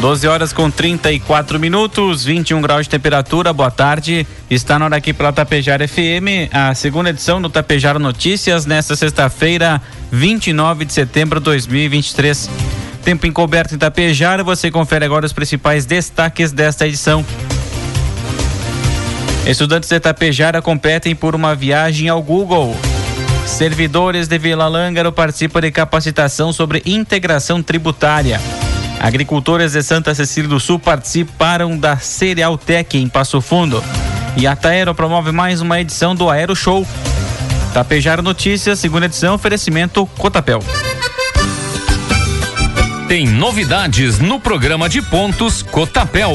12 horas com 34 minutos, 21 graus de temperatura. Boa tarde. Está na hora aqui pela Tapejara FM, a segunda edição do Tapejara Notícias, nesta sexta-feira, 29 de setembro de 2023. Tempo encoberto em Tapejara. Você confere agora os principais destaques desta edição. Estudantes de Tapejara competem por uma viagem ao Google. Servidores de Vila Lângaro participam de capacitação sobre integração tributária. Agricultores de Santa Cecília do Sul participaram da Cereal Tech em Passo Fundo. E a Taero promove mais uma edição do Aero Show. Tapejar Notícias, segunda edição, oferecimento Cotapel. Tem novidades no programa de pontos Cotapel.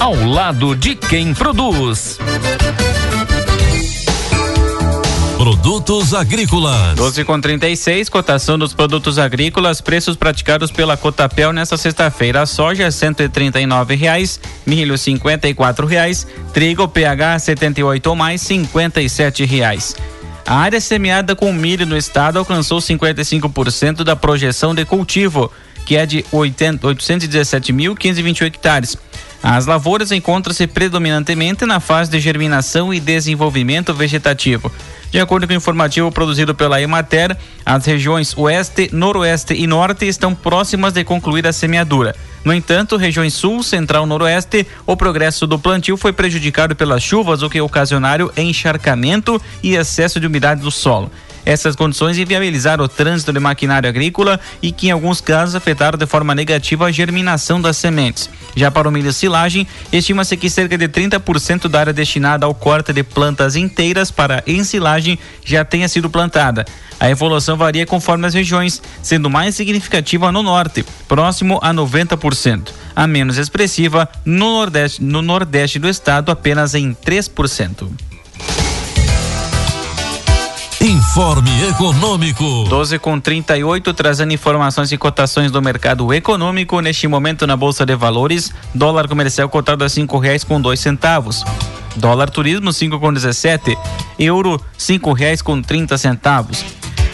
ao lado de quem produz. Produtos agrícolas. 12 com 36, cotação dos produtos agrícolas, preços praticados pela Cotapel nesta sexta-feira. Soja cento e reais, milho cinquenta e reais, trigo PH 78 ou mais cinquenta e reais. A área semeada com milho no estado alcançou 55% da projeção de cultivo, que é de 817.528 hectares. As lavouras encontram-se predominantemente na fase de germinação e desenvolvimento vegetativo. De acordo com o informativo produzido pela Emater, as regiões Oeste, Noroeste e Norte estão próximas de concluir a semeadura. No entanto, regiões Sul, Central e Noroeste, o progresso do plantio foi prejudicado pelas chuvas, o que ocasionaram encharcamento e excesso de umidade do solo. Essas condições inviabilizaram o trânsito de maquinário agrícola e que, em alguns casos, afetaram de forma negativa a germinação das sementes. Já para o milho silagem, estima-se que cerca de 30% da área destinada ao corte de plantas inteiras para ensilagem já tenha sido plantada. A evolução varia conforme as regiões, sendo mais significativa no norte, próximo a 90%. A menos expressiva no nordeste, no nordeste do estado, apenas em 3%. Informe Econômico. 12 com 38, trazendo informações e cotações do mercado econômico. Neste momento na Bolsa de Valores, dólar comercial cotado a cinco reais com dois centavos. Dólar turismo cinco com 17, euro cinco reais com 30 centavos.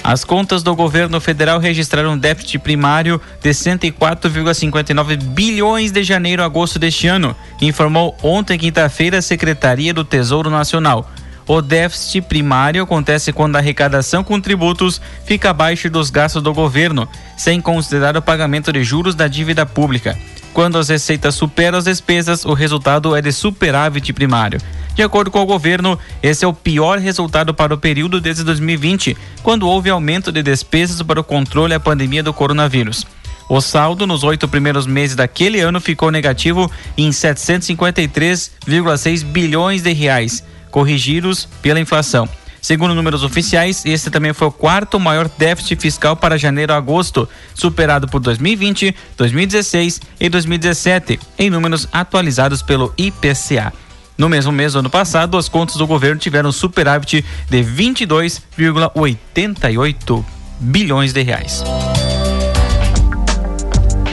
As contas do governo federal registraram um déficit primário de 104,59 bilhões de janeiro a agosto deste ano, informou ontem quinta-feira a Secretaria do Tesouro Nacional. O déficit primário acontece quando a arrecadação com tributos fica abaixo dos gastos do governo, sem considerar o pagamento de juros da dívida pública. Quando as receitas superam as despesas, o resultado é de superávit primário. De acordo com o governo, esse é o pior resultado para o período desde 2020, quando houve aumento de despesas para o controle da pandemia do coronavírus. O saldo nos oito primeiros meses daquele ano ficou negativo em 753,6 bilhões de reais corrigidos pela inflação. Segundo números oficiais, este também foi o quarto maior déficit fiscal para janeiro a agosto, superado por 2020, 2016 e 2017, em números atualizados pelo IPCA. No mesmo mês do ano passado, as contas do governo tiveram superávit de 22,88 bilhões de reais.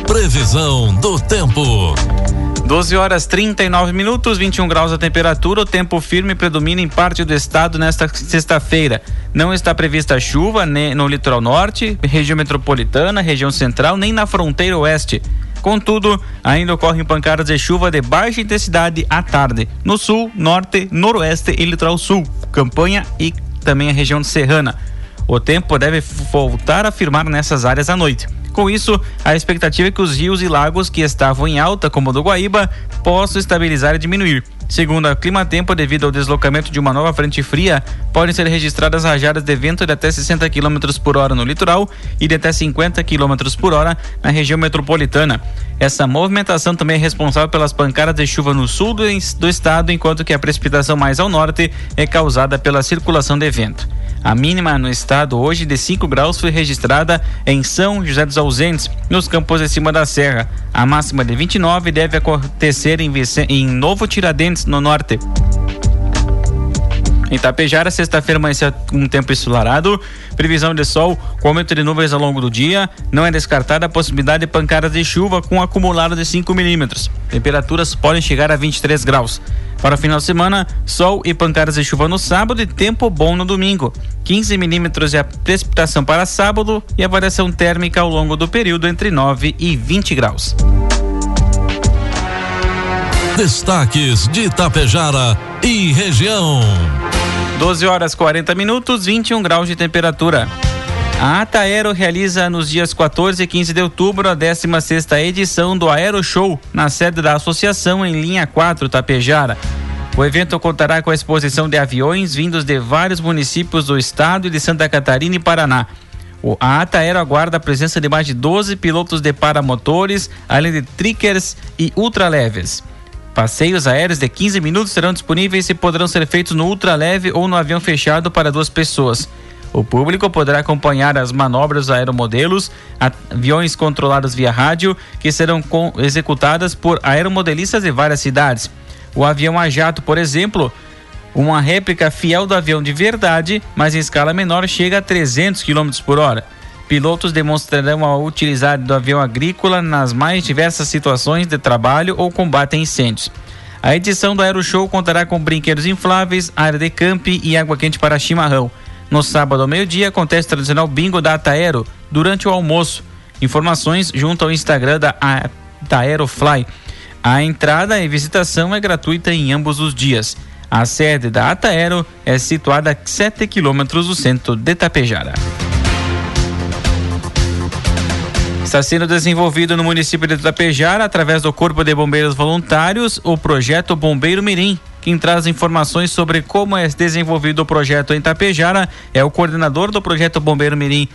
Previsão do tempo. 12 horas 39 minutos, 21 graus a temperatura. O tempo firme predomina em parte do estado nesta sexta-feira. Não está prevista chuva nem no litoral norte, região metropolitana, região central, nem na fronteira oeste. Contudo, ainda ocorrem pancadas de chuva de baixa intensidade à tarde no sul, norte, noroeste e litoral sul, campanha e também a região serrana. O tempo deve voltar a firmar nessas áreas à noite. Com isso, a expectativa é que os rios e lagos que estavam em alta, como o do Guaíba, possam estabilizar e diminuir. Segundo a Clima Tempo, devido ao deslocamento de uma nova frente fria, podem ser registradas rajadas de vento de até 60 km por hora no litoral e de até 50 km por hora na região metropolitana. Essa movimentação também é responsável pelas pancadas de chuva no sul do estado, enquanto que a precipitação mais ao norte é causada pela circulação de vento. A mínima no estado hoje de 5 graus foi registrada em São José dos Ausentes, nos campos de cima da serra. A máxima de 29 deve acontecer em, em Novo Tiradentes, no norte. Em Tapejara, sexta-feira amanheceu um tempo ensolarado, previsão de sol com aumento de nuvens ao longo do dia. Não é descartada a possibilidade de pancadas de chuva com acumulado de 5 milímetros. Temperaturas podem chegar a 23 graus. Para o final de semana, sol e pancadas de chuva no sábado e tempo bom no domingo. 15 milímetros é a precipitação para sábado e a variação térmica ao longo do período entre 9 e 20 graus. Destaques de Itapejara e região. 12 horas 40 minutos, 21 graus de temperatura. A Ata Aero realiza nos dias 14 e 15 de outubro a 16 edição do Aero Show na sede da associação em linha 4 Tapejara. O evento contará com a exposição de aviões vindos de vários municípios do estado e de Santa Catarina e Paraná. A ATA Aero aguarda a presença de mais de 12 pilotos de paramotores, além de trickers e ultraleves. Passeios aéreos de 15 minutos serão disponíveis e poderão ser feitos no ultraleve ou no avião fechado para duas pessoas. O público poderá acompanhar as manobras aeromodelos, aviões controlados via rádio, que serão executadas por aeromodelistas de várias cidades. O avião a jato, por exemplo, uma réplica fiel do avião de verdade, mas em escala menor, chega a 300 km por hora. Pilotos demonstrarão a utilidade do avião agrícola nas mais diversas situações de trabalho ou combate a incêndios. A edição do Aeroshow contará com brinquedos infláveis, área de camping e água quente para chimarrão. No sábado ao meio-dia acontece o tradicional bingo da Ataero durante o almoço. Informações junto ao Instagram da Ataerofly. A entrada e visitação é gratuita em ambos os dias. A sede da Ataero é situada a 7 quilômetros do centro de Tapejara. Está sendo desenvolvido no município de Tapejara, através do Corpo de Bombeiros Voluntários, o projeto Bombeiro Mirim. Quem traz informações sobre como é desenvolvido o projeto em Tapejara é o coordenador do projeto Bombeiro Mirim,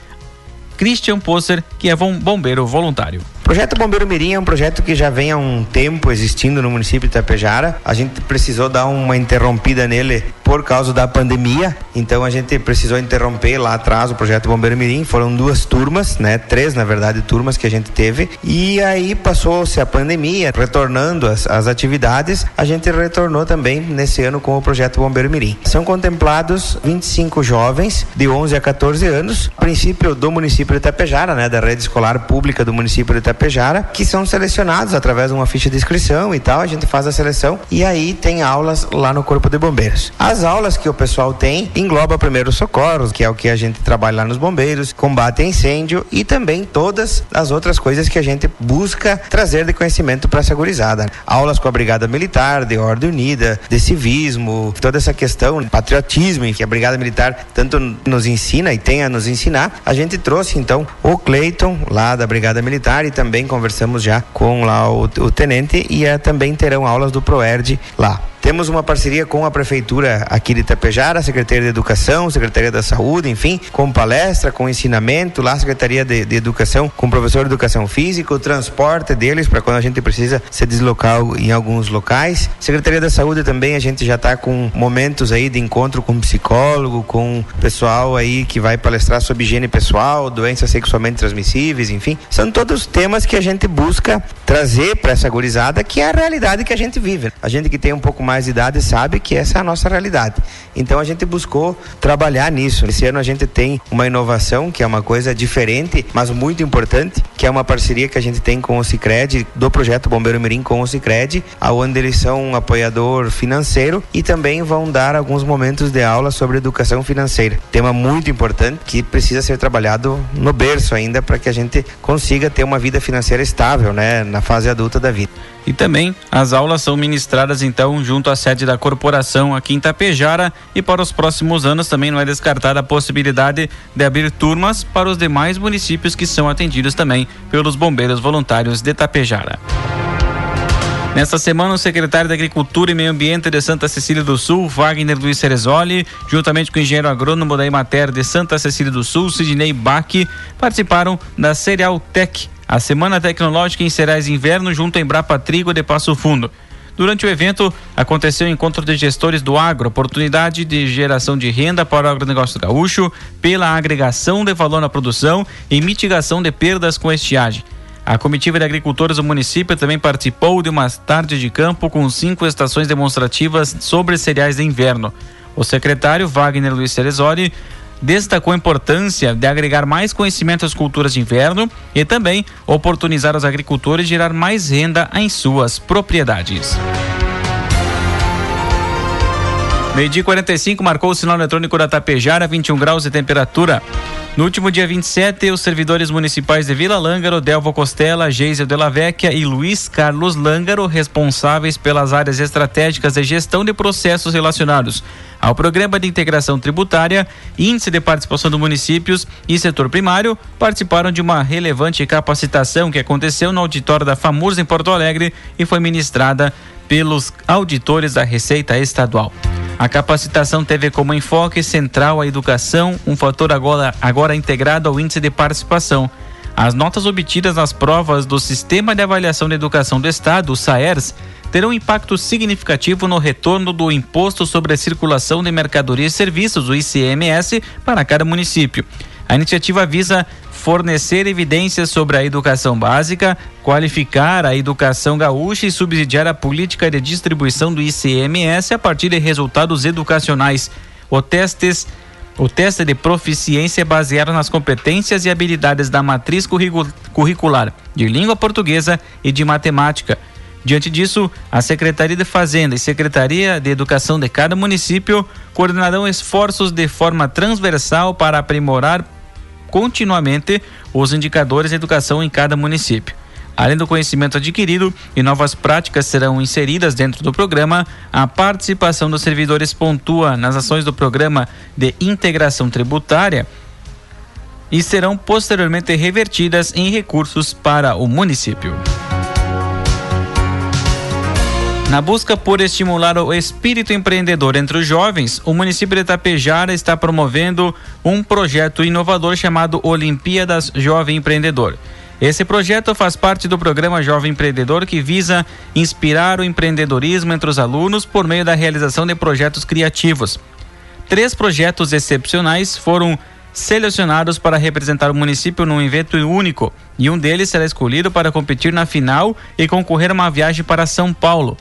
Christian Posser, que é bombeiro voluntário. Projeto Bombeiro Mirim é um projeto que já vem há um tempo existindo no município de Itapejara. A gente precisou dar uma interrompida nele por causa da pandemia, então a gente precisou interromper lá atrás o projeto Bombeiro Mirim. Foram duas turmas, né? Três, na verdade, turmas que a gente teve. E aí passou-se a pandemia, retornando as, as atividades, a gente retornou também nesse ano com o projeto Bombeiro Mirim. São contemplados 25 jovens de 11 a 14 anos, a princípio do município de Itapejara, né? Da rede escolar pública do município de Itapejara Itapejara, que são selecionados através de uma ficha de inscrição e tal. A gente faz a seleção e aí tem aulas lá no Corpo de Bombeiros. As aulas que o pessoal tem engloba primeiro socorros, que é o que a gente trabalha lá nos bombeiros, combate a incêndio e também todas as outras coisas que a gente busca trazer de conhecimento para a segurizada. Aulas com a Brigada Militar, de Ordem Unida, de civismo, toda essa questão, patriotismo, que a Brigada Militar tanto nos ensina e tem a nos ensinar. A gente trouxe então o Cleiton lá da Brigada Militar e também também conversamos já com lá o, o tenente e é, também terão aulas do Proerd lá. Temos uma parceria com a Prefeitura aqui de Itapejara, Secretaria de Educação, Secretaria da Saúde, enfim, com palestra, com ensinamento, lá Secretaria de, de Educação, com professor de Educação Física, o transporte deles para quando a gente precisa se deslocar em alguns locais. Secretaria da Saúde também, a gente já está com momentos aí de encontro com psicólogo, com pessoal aí que vai palestrar sobre higiene pessoal, doenças sexualmente transmissíveis, enfim. São todos temas que a gente busca trazer para essa gurizada, que é a realidade que a gente vive. A gente que tem um pouco mais de idade sabe que essa é a nossa realidade. Então a gente buscou trabalhar nisso. Esse ano a gente tem uma inovação que é uma coisa diferente, mas muito importante, que é uma parceria que a gente tem com o Sicredi do projeto Bombeiro Mirim com o Sicredi, aonde eles são um apoiador financeiro e também vão dar alguns momentos de aula sobre educação financeira. Tema muito importante que precisa ser trabalhado no berço ainda para que a gente consiga ter uma vida financeira estável, né, na fase adulta da vida. E também as aulas são ministradas então junto à sede da corporação aqui em Tapejara e para os próximos anos também não é descartada a possibilidade de abrir turmas para os demais municípios que são atendidos também pelos bombeiros voluntários de Tapejara. Nesta semana, o secretário da Agricultura e Meio Ambiente de Santa Cecília do Sul, Wagner Luiz Cerezoli, juntamente com o engenheiro agrônomo da Imater de Santa Cecília do Sul, Sidney Bach, participaram da Cereal Tech, a Semana Tecnológica em Cereais Inverno, junto à Embrapa Trigo de Passo Fundo. Durante o evento, aconteceu o encontro de gestores do agro, oportunidade de geração de renda para o agronegócio gaúcho, pela agregação de valor na produção e mitigação de perdas com estiagem. A comitiva de agricultores do município também participou de uma tarde de campo com cinco estações demonstrativas sobre cereais de inverno. O secretário Wagner Luiz Cerezoli destacou a importância de agregar mais conhecimento às culturas de inverno e também oportunizar os agricultores gerar mais renda em suas propriedades. Meio-dia 45 marcou o sinal eletrônico da Tapejara, 21 graus de temperatura. No último dia 27, os servidores municipais de Vila Lângaro, Delvo Costela, Geisel de la Vecchia e Luiz Carlos Lângaro, responsáveis pelas áreas estratégicas de gestão de processos relacionados ao Programa de Integração Tributária, Índice de Participação dos Municípios e Setor Primário, participaram de uma relevante capacitação que aconteceu no auditório da FAMURS em Porto Alegre e foi ministrada pelos auditores da Receita Estadual. A capacitação teve como enfoque central a educação, um fator agora, agora integrado ao índice de participação. As notas obtidas nas provas do Sistema de Avaliação de Educação do Estado, o SAERS, terão impacto significativo no retorno do Imposto sobre a Circulação de Mercadorias e Serviços, o ICMS, para cada município. A iniciativa visa fornecer evidências sobre a educação básica, qualificar a educação gaúcha e subsidiar a política de distribuição do ICMS a partir de resultados educacionais. O testes o teste de proficiência é baseado nas competências e habilidades da matriz curricular de língua portuguesa e de matemática. Diante disso, a Secretaria de Fazenda e Secretaria de Educação de cada município coordenarão esforços de forma transversal para aprimorar continuamente os indicadores de educação em cada município. Além do conhecimento adquirido e novas práticas serão inseridas dentro do programa, a participação dos servidores pontua nas ações do programa de integração tributária e serão posteriormente revertidas em recursos para o município. Na busca por estimular o espírito empreendedor entre os jovens, o município de Itapejara está promovendo um projeto inovador chamado Olimpíadas Jovem Empreendedor. Esse projeto faz parte do programa Jovem Empreendedor que visa inspirar o empreendedorismo entre os alunos por meio da realização de projetos criativos. Três projetos excepcionais foram selecionados para representar o município num evento único e um deles será escolhido para competir na final e concorrer a uma viagem para São Paulo.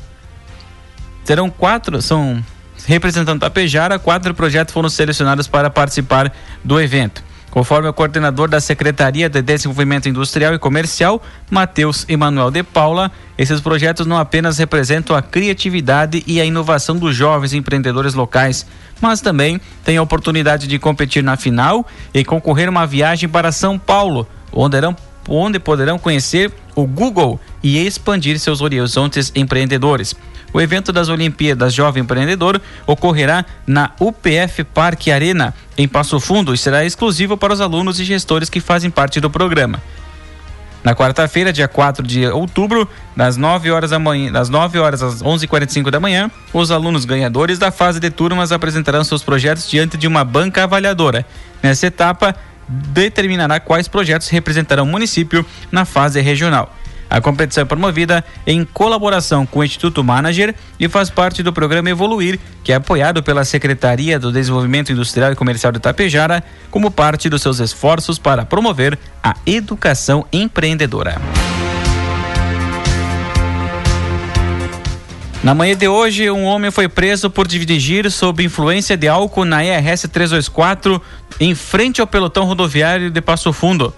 Terão quatro, são representando a Pejara, quatro projetos foram selecionados para participar do evento. Conforme o coordenador da Secretaria de Desenvolvimento Industrial e Comercial, Matheus Emanuel de Paula, esses projetos não apenas representam a criatividade e a inovação dos jovens empreendedores locais, mas também têm a oportunidade de competir na final e concorrer a uma viagem para São Paulo, onde, irão, onde poderão conhecer o Google e expandir seus horizontes empreendedores. O evento das Olimpíadas Jovem Empreendedor ocorrerá na UPF Parque Arena, em Passo Fundo, e será exclusivo para os alunos e gestores que fazem parte do programa. Na quarta-feira, dia 4 de outubro, das 9 horas da manhã, das 9 horas às 11:45 da manhã, os alunos ganhadores da fase de turmas apresentarão seus projetos diante de uma banca avaliadora. Nessa etapa, determinará quais projetos representarão o município na fase regional. A competição é promovida em colaboração com o Instituto Manager e faz parte do programa Evoluir, que é apoiado pela Secretaria do Desenvolvimento Industrial e Comercial de Tapejara, como parte dos seus esforços para promover a educação empreendedora. Na manhã de hoje, um homem foi preso por dirigir sob influência de álcool na ERS 324 em frente ao pelotão rodoviário de Passo Fundo.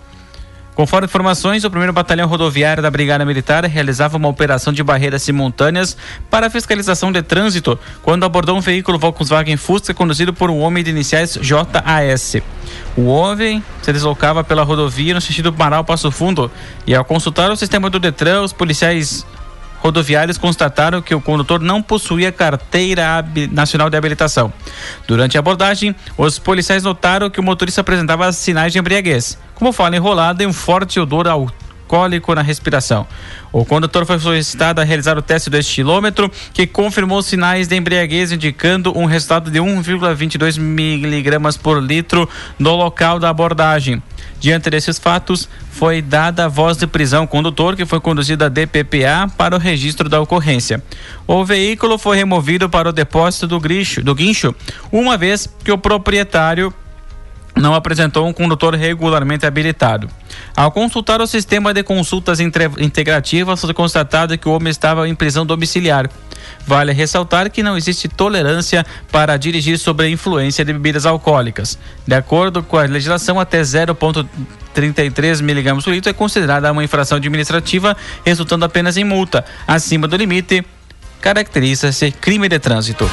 Conforme informações, o primeiro batalhão rodoviário da Brigada Militar realizava uma operação de barreiras simultâneas para fiscalização de trânsito quando abordou um veículo Volkswagen Fusca conduzido por um homem de iniciais JAS. O homem se deslocava pela rodovia no sentido Marau Passo Fundo e ao consultar o sistema do Detran, os policiais rodoviários constataram que o condutor não possuía carteira nacional de habilitação. Durante a abordagem, os policiais notaram que o motorista apresentava sinais de embriaguez, como fala enrolada e um forte odor alcoólico na respiração. O condutor foi solicitado a realizar o teste do estilômetro, que confirmou sinais de embriaguez, indicando um resultado de 1,22 miligramas por litro no local da abordagem. Diante desses fatos, foi dada a voz de prisão ao condutor, que foi conduzido à DPPA para o registro da ocorrência. O veículo foi removido para o depósito do, do guincho, uma vez que o proprietário não apresentou um condutor regularmente habilitado. Ao consultar o sistema de consultas integrativas, foi constatado que o homem estava em prisão domiciliar. Vale ressaltar que não existe tolerância para dirigir sob a influência de bebidas alcoólicas. De acordo com a legislação, até 0,33 mg por litro é considerada uma infração administrativa, resultando apenas em multa. Acima do limite, caracteriza-se crime de trânsito.